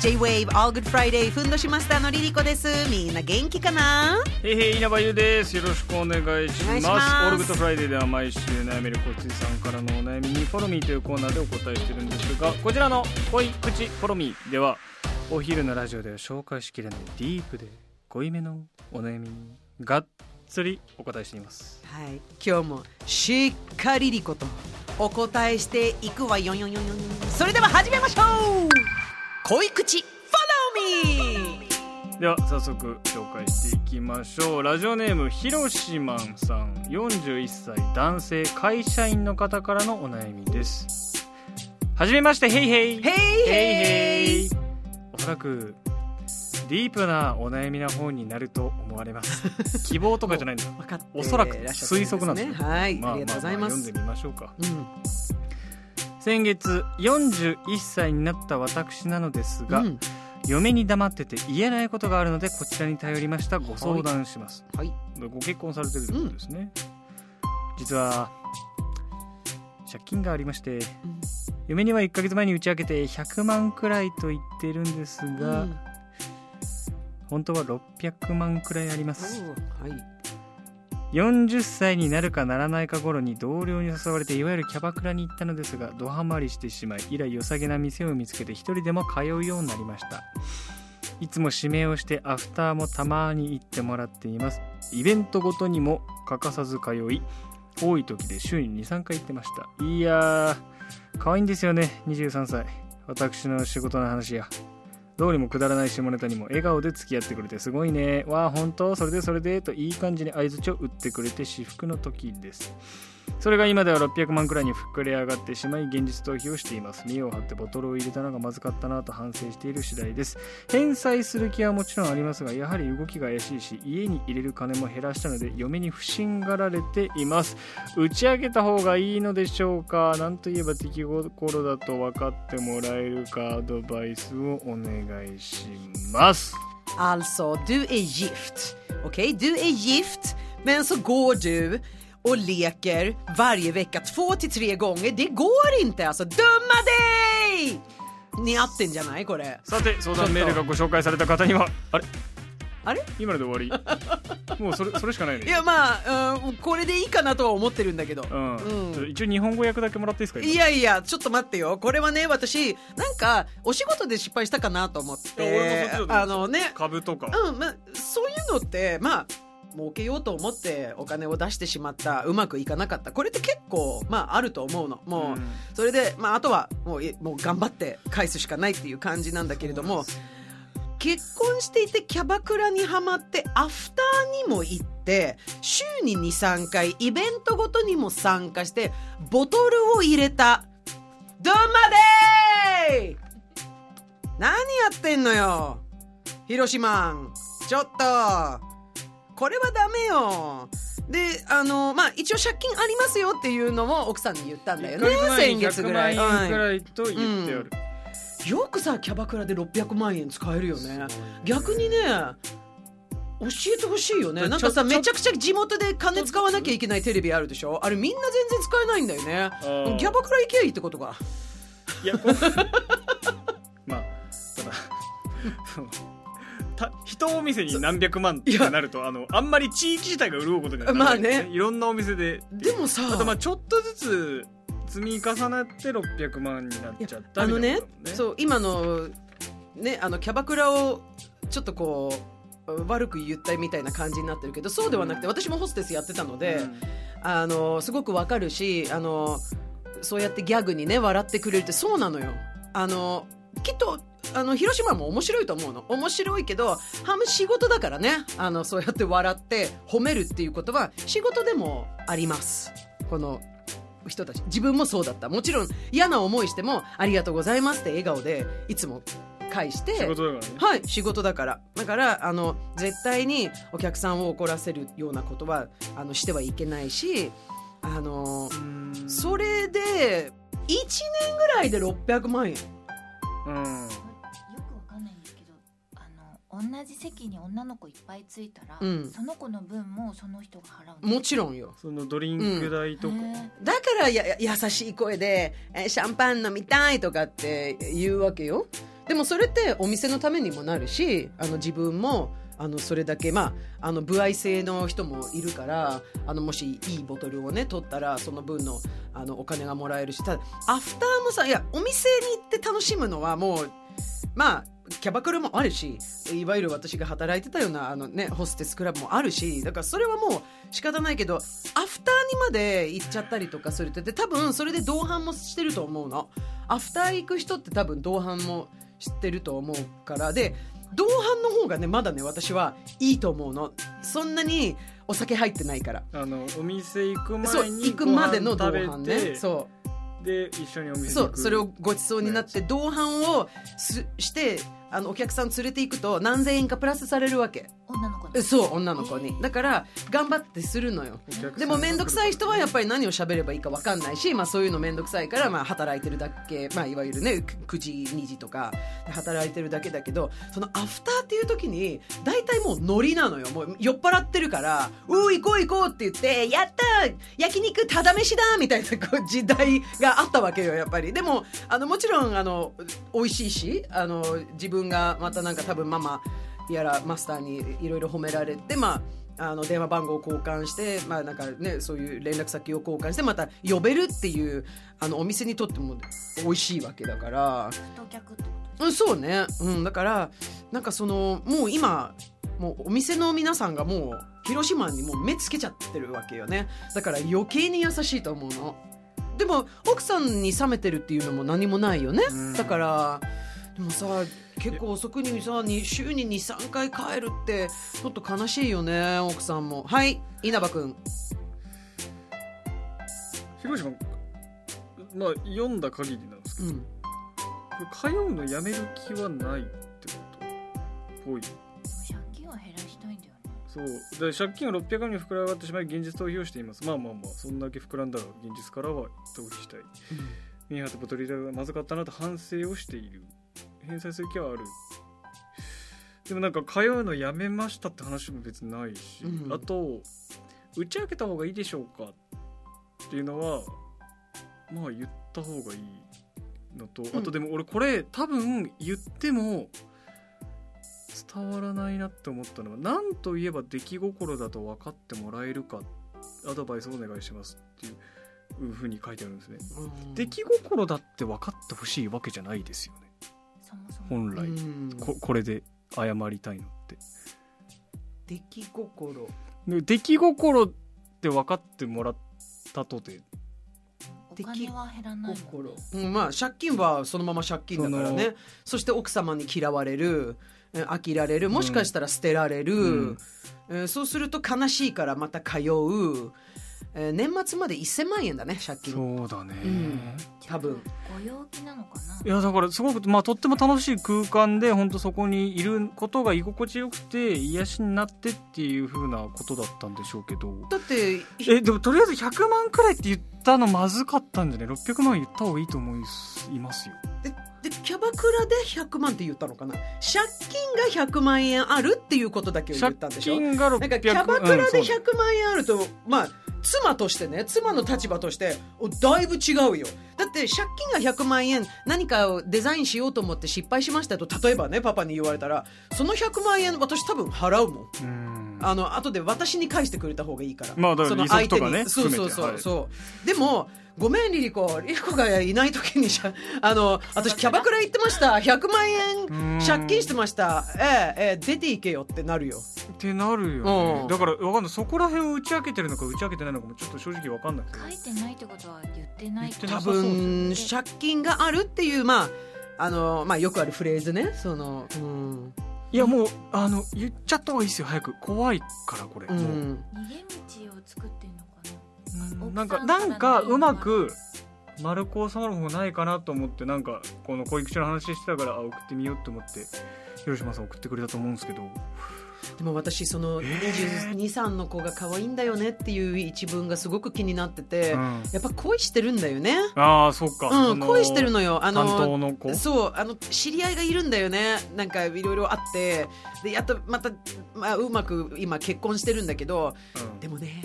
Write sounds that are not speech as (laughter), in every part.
J-Wave All Good Friday ふんどしマスターのリリコです。みんな元気かな？へいへい稲葉友です。よろしくお願いします。 All Good Friday では毎週悩める子羊さんからのお悩みに Follow Me というコーナーでお答えしてるんですがこちらの濃い口 Follow Me ではお昼のラジオでは紹介しきれないディープで濃いめのお悩みにがっつりお答えしています。はい、今日もしっかりリリコとお答えしていくわ。よんよんよんよんよん。それでは始めましょう濃い口。では早速紹介していきましょう。ラジオネームひろしまんさん。41歳男性会社員の方からのお悩みです。はじめましてヘイヘイ。ヘイヘイ。イおそらくディープなお悩みな方になると思われます。(laughs) 希望とかじゃないんだ。おそらく推測なんですね。はい、まあありがとうございます、まあまあ読んでみましょうか。うん先月41歳になった私なのですが、うん。嫁に黙ってて言えないことがあるのでこちらに頼りました。ご相談します、はい。ご結婚されてるということですね、実は借金がありましてうん。嫁には1ヶ月前に打ち明けて100万くらいと言ってるんですが、うん。本当は600万くらいあります。はい40歳になるかならないか頃に同僚に誘われていわゆるキャバクラに行ったのですがドハマりしてしまい以来良さげな店を見つけて一人でも通うようになりました。いつも指名をしてアフターもたまに行ってもらっています。イベントごとにも欠かさず通い多い時で週に23回行ってました。いやー可愛いんですよね23歳。私の仕事の話や。どうにもくだらない下ネタにも笑顔で付き合ってくれてすごいね。わあ本当？それでそれで？といい感じに相槌を打ってくれて至福の時です。それが今では600万くらいに膨れ上がってしまい現実逃避をしています。見栄を張ってボトルを入れたのがまずかったなと反省している次第です。返済する気はもちろんありますがやはり動きが怪しいし家に入れる金も減らしたので嫁に不審がられています。打ち上げた方がいいのでしょうか？何と言えば敵心だと分かってもらえるかアドバイスをお願いします。Alltså, du är gift. Okej, du är gift, men så går du och leker varje vecka två till tre gånger. Det går inte alltså. Döma dig! 似合ってんじゃないこれ。さて相談メールがご紹介された方にはあれあれ今ので終わりもうそれそれしかないねいやまあ、うん、これでいいかなとは思ってるんだけど。うん、うん一応日本語訳だけもらっていいですか今いやいや、ちょっと待ってよ。これはね、私、なんか、お仕事で失敗したかなと思って。あのね、株とか、うん、まあ、そういうのって、まあ、儲けようと思ってお金を出してしまったうまくいかなかった。これって結構まああると思うの。もう、うん。それで、まあ、あとはもうえもう頑張って返すしかないっていう感じなんだけれども結婚していてキャバクラにはまってアフターにも行って週に23回イベントごとにも参加してボトルを入れた。どんまでー!何やってんのよ広島ちょっとこれはダメよ。であのまあ一応借金ありますよっていうのも奥さんに言ったんだよね1ヶ月前に先月ぐらい、100万円くはいらいと言っておる、よくさキャバクラで600万円使えるよね。逆にね教えてほしいよね。なんかさめちゃくちゃ地元で金使わなきゃいけないテレビあるでしょ？あれみんな全然使えないんだよね。ー。キャバクラ行けばいいってことかいや (laughs) まあただ (laughs) た一お店に何百万ってなるとあのあんまり地域自体が潤うことにはならない。まあね。いろんなお店で。でもさ。あとまあちょっとずつ積み重なって600万になっちゃったみたいなあのね。そう今のねあのキャバクラをちょっとこう悪く言ったみたいな感じになってるけどそうではなくて、私もホステスやってたので、うん。あのすごくわかるしあのそうやってギャグにね笑ってくれるってそうなのよ。あのきっとあの広島も面白いと思うの。面白いけど半分仕事だからね。あのそうやって笑って褒めるっていうことは仕事でもあります。この人たち。自分もそうだった。もちろん嫌な思いしてもありがとうございますって笑顔でいつも返して仕事だからね。はい仕事だから。だからあの絶対にお客さんを怒らせるようなことはあのしてはいけないしあのうん。それで1年ぐらいで600万円。うん同じ席に女の子いっぱいついたら、うん。その子の分もその人が払うんもちろんよ。そのドリンク代とか、だからやや優しい声でえーシャンパン飲みたいとかって言うわけよ。でもそれってお店のためにもなるしあの自分もあのそれだけまああの歩合制の人もいるからあのもしいいボトルをね取ったらその分のあのお金がもらえるし。ただアフターもさいやお店に行って楽しむのはもうまあキャバクラもあるしいわゆる私が働いてたようなあの、ね、ホステスクラブもあるしだからそれはもう仕方ないけどアフターにまで行っちゃったりとかするってで多分それで同伴もしてると思うの。アフター行く人って多分同伴も知ってると思うからで同伴の方がねまだね私はいいと思うの。そんなにお酒入ってないから。あのお店行く前に行くまでの同伴ね。そう。で一緒にお店に行く。そうそれをごちそうになって同伴をすしてあのお客さん連れていくと何千円かプラスされるわけ。女の子えそう女の子に。だから頑張ってするのよ。でも面倒くさい人はやっぱり何を喋ればいいか分かんないし、まあ、そういうの面倒くさいから、まあ、働いてるだけ、まあ、いわゆるねく9時2時とかで働いてるだけだけどそのアフターっていう時に大体もうノリなのよ。もう酔っ払ってるから「うー行こう行こう」って言って「やった焼肉ただ飯だ!」みたいなこう時代があったわけよやっぱり。でもあのもちろんあの美味しいしあの自分がまたなんか多分ママやらマスターにいろいろ褒められてまああの電話番号を交換して、まあなんかね、そういう連絡先を交換してまた呼べるっていうあのお店にとっても美味しいわけだから、うん、そうね、うん、だからなんかそのもう今もうお店の皆さんがもう広島にもう目つけちゃってるわけよね。だから余計に優しいと思うの。でも奥さんに冷めてるっていうのも何もないよね、うん。だからでもさ結構遅くにさに週に23回帰るってちょっと悲しいよね奥さんも。はい稲葉君広島まあ読んだ限りなんですけど、うん。通うのやめる気はないってことぽい。借金は減らしたいんだよね。そう。で借金は600万に膨らがってしまい現実逃避をしています。まあまあまあそんだけ膨らんだら現実からは逃避したい。ミーハーとボトル代がまずかったなと反省をしている返済する気はある。でもなんか通うのやめましたって話も別にないし、うん。あと打ち明けた方がいいでしょうかっていうのはまあ言った方がいいのと、ん。あとでも俺これ多分言っても伝わらないなって思ったのは何と言えば出来心だと分かってもらえるかアドバイスをお願いしますっていうふうに書いてあるんですね。うん。出来心だって分かってほしいわけじゃないですよねそもそも。本来、うん。ここれで謝りたいのって。出来心。で出来心って分かってもらったとてお金は減らないうん、まあ借金はそのまま借金だからね。そして奥様に嫌われる。え飽きられる。もしかしたら捨てられる、うん。えーそうすると悲しいからまた通う、えー年末まで1000万円だね借金。そうだね、うん多分。ご陽気なのかな？いやだからすごく、まあ、とっても楽しい空間で本当そこにいることが居心地よくて癒しになってっていう風なことだったんでしょうけど。だってえでもとりあえず100万くらいって言ったのまずかったんじゃね600万言った方がいいと思いますよ。ででキャバクラで100万って言ったのかな？借金が100万円あるっていうことだけを言ったんでしょ？借金が600なんかキャバクラでうんそう100万円あると、まあ妻としてね妻の立場としておだいぶ違うよ。だって借金が100万円何かをデザインしようと思って失敗しましたと例えばねパパに言われたらその100万円私多分払うもん。うん。あの後で私に返してくれた方がいいから、まあだからその利息とかね相手にそうそうそう、含めてはい。そうでもごめんリリコ。リリコがいない時にあの私キャバクラ行ってました。100万円借金してました。ええええ出ていけよってなるよ。ってなるよね、うん。だからわかんない。そこら辺を打ち明けてるのか打ち明けてないのかもちょっと正直わかんない書いてないってことは言ってないって多分借金があるっていうまああのまあよくあるフレーズね。そのうん、いやもうあの言っちゃった方がいいですよ早く。怖いからこれ、う、もう。ん。逃げ道を作ってんなんかなんかうまく丸く収まる方ないかなと思ってなんかこの保育所の話してたからあ送ってみようと思って広島さん送ってくれたと思うんですけど。でも私その223の子が可愛いんだよねっていう一文がすごく気になってて、うん。やっぱ恋してるんだよね。ああそっか、うん恋してるのよ。あ担当のの子。そうあの知り合いがいるんだよね。なんかいろいろあって。でやっとまた、まあ、うまく今結婚してるんだけどうん。でもね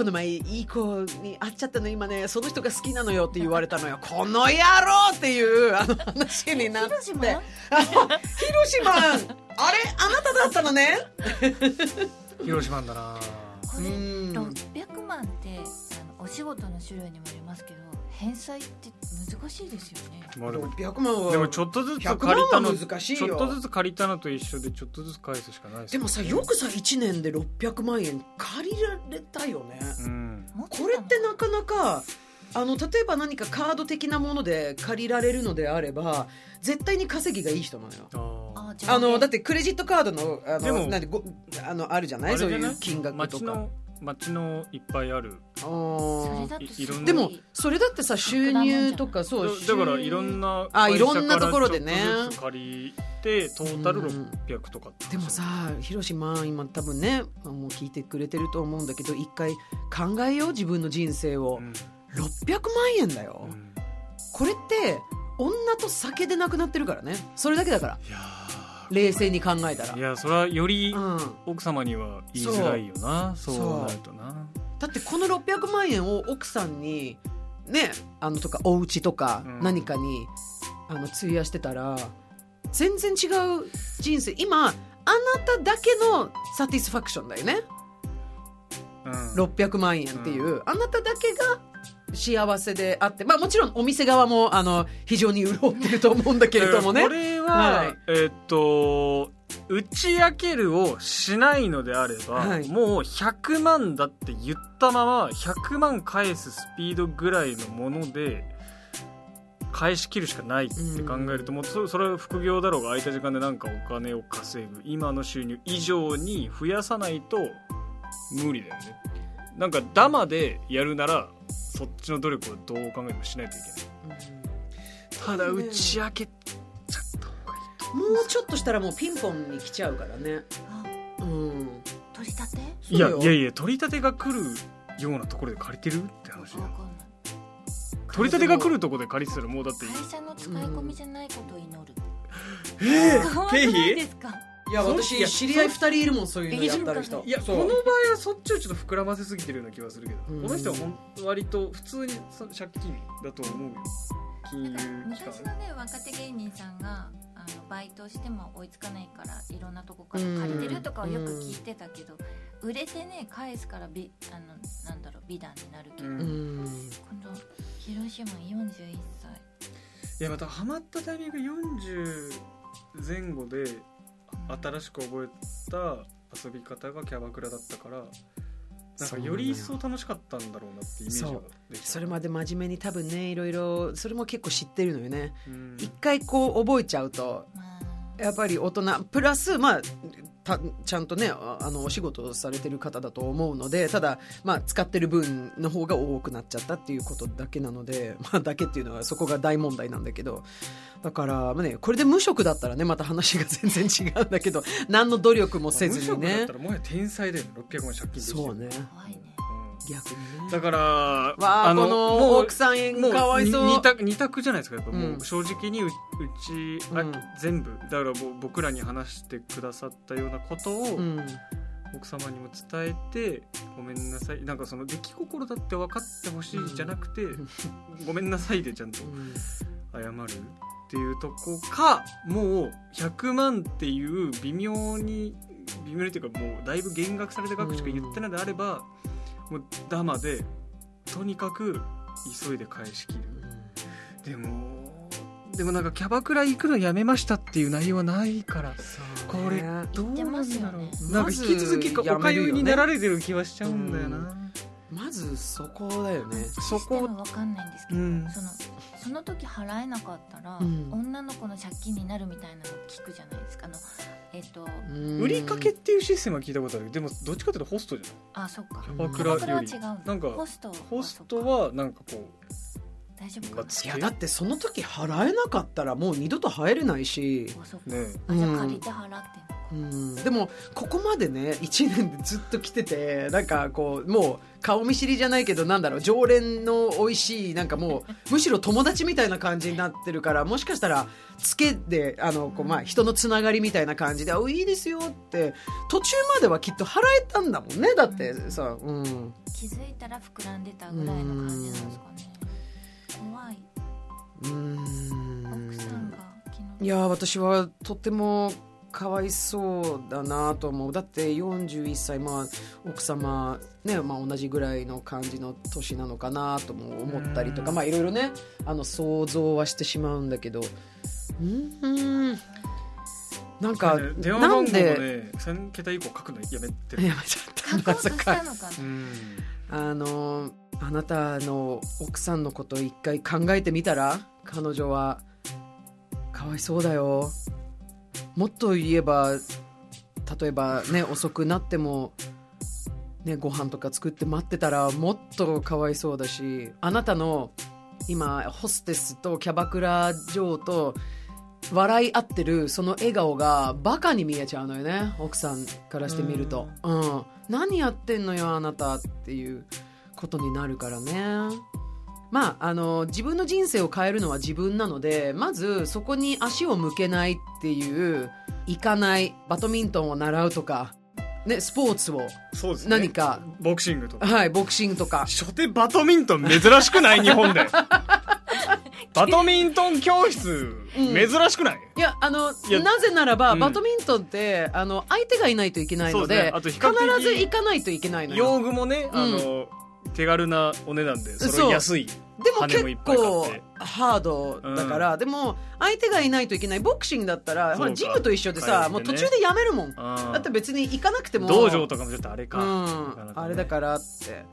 この前いい子に会っちゃったの今ねその人が好きなのよって言われたのよ。この野郎っていうあの話になって。広島あ広島あれ？あなただったのね。(laughs) 広島だな。これうん。600万お仕事の種類にもよりますけど返済って難しいですよね。まあでも600万はでもちょっとずつ100借りたの難しいよ。ちょっとずつ借りたのと一緒でちょっとずつ返すしかないでもさよくさ1年で600万円借りられたよね、うん。これってなかなかあの例えば何かカード的なもので借りられるのであれば絶対に稼ぎがいい人なのよ。ああのだってクレジットカードのあでものなんでごあのあるじゃない？そういう金額とか町のいっぱいある。あー。それだとい。いろんな。でもそれだってさ収入とかそうだだからいろんななあいろんなところでね。借りてトータルうん600とかってでもさ広島今多分ねもう聞いてくれてると思うんだけど一回考えよう自分の人生を。うん。600万円だよ、うん。これって女と酒でなくなってるからね。それだけだから。いや冷静に考えたら。ーいやそれはよりうん、奥様には言いづらいよな。そう。そうなるとな。だってこの600万円を奥さんにねあのとかお家とかうん。何かに、あの費やしてたら全然違う人生。今あなただけのサティスファクションだよね。うん。600万円っていう、あなただけが幸せであってまあもちろんお店側もあの非常に潤ってると思うんだけれどもね。これは、はい。えーっと打ち明けるをしないのであれば、はい。もう100万だって言ったまま100万返すスピードぐらいのもので返し切るしかないって考えると、もうそそれは副業だろうが空いた時間でなんかお金を稼ぐ今の収入以上に増やさないと無理だよねなんかダマでやるならそっちの努力をどう考えてもしないといけない。ただ打ち明けちゃった方がいい。ともうちょっとしたらもうピンポンに来ちゃうからね。あうん。取り立ていやいやいや取り立てが来るようなところで借りてるって話だ取り立てが来るところで借りてたらもうだって会社の使い込みじゃないことを祈る、えー可愛くないや私知り合い2人いるもんそういうのやってる人そういやこの場合はそっちをちょっと膨らませすぎてるような気はするけど、うん。この人はほん割と普通にそ借金だと思うよ金融昔関のね若手芸人さんがあのバイトしても追いつかないからいろんなとこから借りてるとかはよく聞いてたけど、売れてね返すから美あのなんだろう美談になるけど、うん。うん今度広島41歳。いやまたハマったタイミング40前後で新しく覚えた遊び方がキャバクラだったからなんかより一層楽しかったんだろうなってイメージができた。それまで真面目に多分ねいろいろそれも結構知ってるのよね。うん。一回こう覚えちゃうとまあやっぱり大人プラスまあたちゃんとねああのお仕事をされてる方だと思うのでただ、まあ、使ってる分の方が多くなっちゃったっていうことだけなので、まあ、だけっていうのはそこが大問題なんだけどだから、まあね、これで無職だったらねまた話が全然違うんだけど何の努力もせずに無職だねったらもはや天才だよね。600万借金できそうね。怖いね逆にね。だからわあこの奥さんかわいそう。に二択二択じゃないですかやっぱもうん。う正直にううち、あうん。全部だからもう僕らに話してくださったようなことをうん。奥様にも伝えてごめんなさい。なんかその出来心だって分かってほしいじゃなくて、ごめんなさいでちゃんとうん。謝るっていうとこかもう100万っていう微妙に微妙にっていうかもうだいぶ減額された額しか言ってないのであれば、もうダマでとにかく急いで返し切る。でもでもなんかキャバクラ行くのやめましたっていう内容はないからこれどうなんだろう、ねなんか引き続きおかゆになられてる気はしちゃうんだよな、まずそこだよね。そそここわかんないんですけど、うん。そのその時払えなかったら、うん。女の子の借金になるみたいなの聞くじゃないですか。あのえっ、とうん。売りかけっていうシステムは聞いたことある。けどでもどっちかというとホストじゃあそっか。キャバクラより。なんかホストないホストはなんかこ大丈夫かいやだってその時払えなかったらもう二度と入れないし、あそっか、うねあじゃうん。あ借りて払ってうん、でもここまでね1年でずっと来ててなんかこうもう顔見知りじゃないけどなんだろう常連の美味しいなんかもうむしろ友達みたいな感じになってるからもしかしたらつけであのこう、まあ、人のつながりみたいな感じで「あいいですよ」って途中まではきっと払えたんだもんねだってさ、うん、気づいたら膨らんでたぐらいの感じなんですかね。怖い。うん。奥さんが昨日いや私はとてもかわいそうだなと思う。だって41歳、まあ、奥様、ねまあ、同じぐらいの感じの年なのかなとも思ったりとかいろいろねあの想像はしてしまうんだけど。うん。なんか電話番号もなんで？ね3桁以降書くのやめてる。やめちゃったまさか。あのあなたの奥さんのことを一回考えてみたら彼女はかわいそうだよもっと言えば例えばね遅くなってもねご飯とか作って待ってたらもっとかわいそうだしあなたの今ホステスとキャバクラ嬢と笑い合ってるその笑顔がバカに見えちゃうのよね奥さんからしてみると、うん、何やってんのよあなたっていうことになるからねまああの自分の人生を変えるのは自分なのでまずそこに足を向けないっていう行かないバドミントンを習うとか、ね、スポーツをそうですね。何か、ボクシングとか。はい、ボクシングとか。初手バドミントン珍しくない日本で。(laughs) バドミントン教室うん珍しくない、いやあのなぜならば、うん。バドミントンってあの相手がいないといけないのでね。必ず行かないといけないのよ。用具もね、あの手軽なお値段でそれ安いでも結構ハードだから、でも相手がいないといけないボクシングだったらほらジムと一緒でさ、ね。もう途中でやめるもん。あだって別に行かなくても。道場とかもちょっとあれか、うん。ね。あれだからって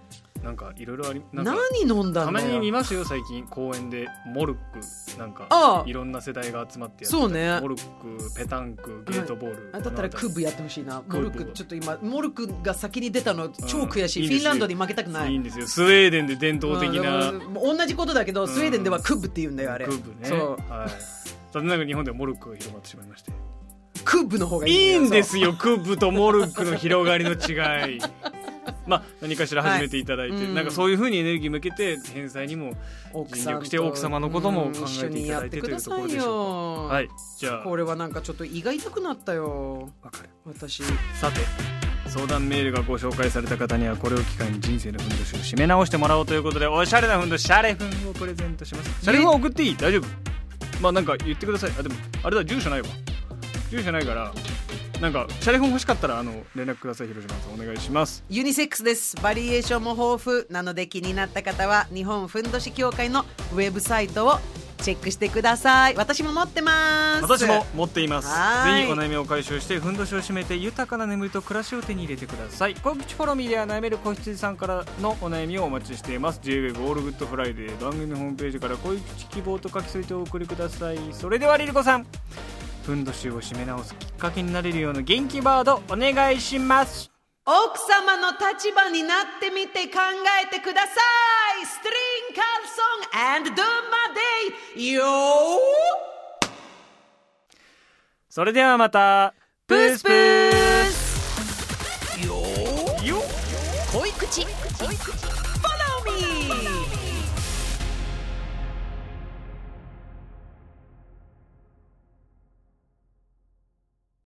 なんかいろいろありなんか何飲んだたんだよ。まに見ますよ最近。公園でモルックなんかいろんな世代が集まってやってた。そうね。モルックペタンクゲートボール、あだったらクーブやってほしいな。モルクちょっと今モルクが先に出たの超悔しい、いいんですよ。フィンランドに負けたくない。いいんですよ。スウェーデンで伝統的な、うんもう同じことだけど、うん。スウェーデンではクーブって言うんだよあれ。クーブね。そう。はい。残念ながら日本ではモルックが広まってしまいましてクーブの方がいいいいんでよすよクーブとモルックの広がりの違いまあ何かしら始めていただいて、はい。うんなんかそういうふうにエネルギー向けて返済にも奥尽力して奥様のことも考えていただいてというところでしょうか。よ。はい。じゃあ。これはなんかちょっと胃が痛くなったよ。わかる私。さて相談メールがご紹介された方にはこれを機会に人生のふんどしを締め直してもらおうということでおしゃれなふんどしシャレふんをプレゼントします。シャレふんを送っていい？大丈夫？まあなんか言ってください。あでもあれだ住所ないわ。住所ないからなんかシャレふん欲しかったらあの連絡ください広島さん。お願いします。ユニセックスです。バリエーションも豊富なので気になった方は日本ふんどし協会のウェブサイトをチェックしてください。私も持ってます。私も持っています。ぜひお悩みを解消してふんどしを締めて豊かな眠りと暮らしを手に入れてください。濃い口 Follow Me では悩める子羊さんからのお悩みをお待ちしています。JWEB オールグッドフライデー番組ホームページから濃い口希望と書き添えてお送りください。それではリリコさんふんどしを締め直すきっかけになれるような元気バードお願いします。奥様の立場になってみて考えてください。ストリングカルソン and do my day よそれではまた。プースプース。よよ恋口 Follow me